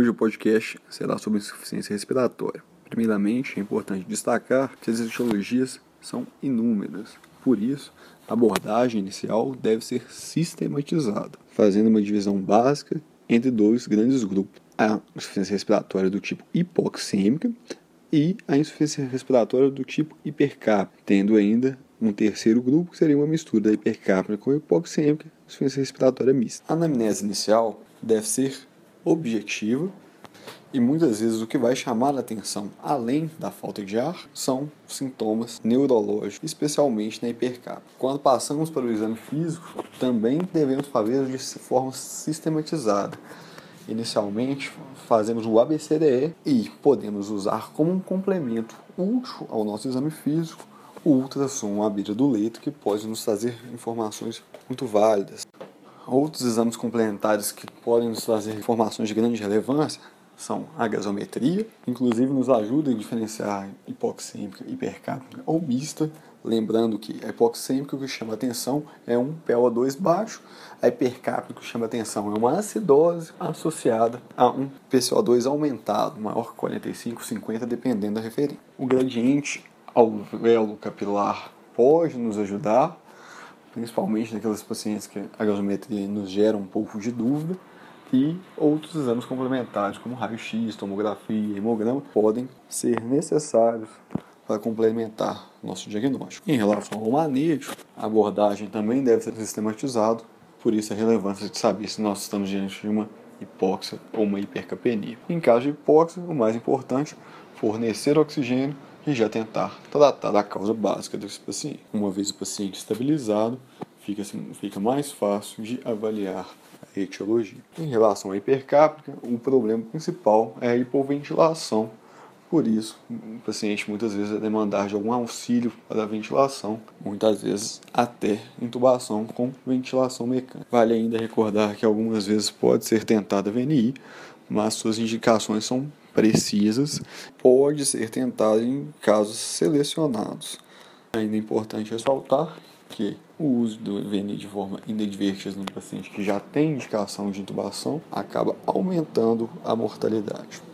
Hoje o podcast será sobre insuficiência respiratória. Primeiramente, é importante destacar que as etiologias são inúmeras. Por isso, a abordagem inicial deve ser sistematizada, fazendo uma divisão básica entre dois grandes grupos: a insuficiência respiratória do tipo hipoxêmica e a insuficiência respiratória do tipo hipercápnica, tendo ainda um terceiro grupo que seria uma mistura da hipercápnica com hipoxêmica, insuficiência respiratória mista. A anamnese inicial deve ser objetiva e muitas vezes o que vai chamar a atenção, além da falta de ar, são sintomas neurológicos, especialmente na hipercapnia. Quando passamos para o exame físico, também devemos fazer de forma sistematizada. Inicialmente, fazemos o ABCDE e podemos usar como um complemento útil ao nosso exame físico o ultrassom à beira do leito, que pode nos trazer informações muito válidas. Outros exames complementares que podem nos trazer informações de grande relevância são a gasometria, inclusive nos ajuda a diferenciar hipoxêmica, hipercápnica ou mista, lembrando que a hipoxêmica o que chama atenção é um PO2 baixo, a hipercápnica o que chama atenção é uma acidose associada a um PCO2 aumentado, maior que 45, 50, dependendo da referência. O gradiente alvéolo capilar pode nos ajudar, principalmente naqueles pacientes que a gasometria nos gera um pouco de dúvida, e outros exames complementares, como raio-x, tomografia, hemograma, podem ser necessários para complementar nosso diagnóstico. Em relação ao manejo, a abordagem também deve ser sistematizada, por isso a relevância de saber se nós estamos diante de uma hipóxia ou uma hipercapenia. Em caso de hipóxia, o mais importante, fornecer oxigênio e já tentar tratar da causa básica desse paciente. Uma vez o paciente estabilizado, fica, fica mais fácil de avaliar a etiologia. Em relação à hipercápnica, o problema principal é a hipoventilação. Por isso, o paciente muitas vezes vai demandar de algum auxílio para a ventilação, muitas vezes até intubação com ventilação mecânica. Vale ainda recordar que algumas vezes pode ser tentada VNI, mas suas indicações são precisas, pode ser tentada em casos selecionados. Ainda é importante ressaltar que o uso do VNI de forma inadvertida no paciente que já tem indicação de intubação acaba aumentando a mortalidade.